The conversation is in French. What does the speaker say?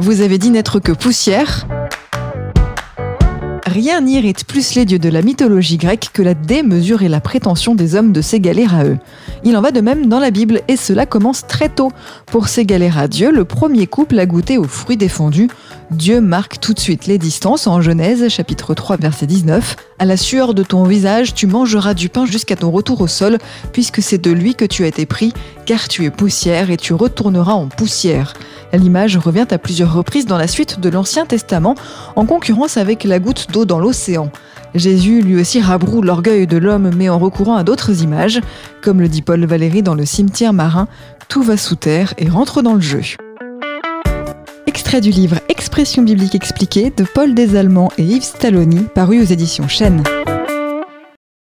Vous avez dit n'être que poussière Rien n'irrite plus les dieux de la mythologie grecque que la démesure et la prétention des hommes de s'égaler à eux. Il en va de même dans la Bible, et cela commence très tôt. Pour s'égaler à Dieu, le premier couple a goûté aux fruits défendus. Dieu marque tout de suite les distances en Genèse chapitre 3 verset 19. À la sueur de ton visage, tu mangeras du pain jusqu'à ton retour au sol, puisque c'est de lui que tu as été pris, car tu es poussière et tu retourneras en poussière. L'image revient à plusieurs reprises dans la suite de l'Ancien Testament, en concurrence avec la goutte d'eau dans l'océan. Jésus lui aussi rabroue l'orgueil de l'homme, mais en recourant à d'autres images. Comme le dit Paul Valéry dans le cimetière marin, tout va sous terre et rentre dans le jeu. Extrait du livre Expression biblique expliquée de Paul Desallemands et Yves Stalloni, paru aux éditions Chênes.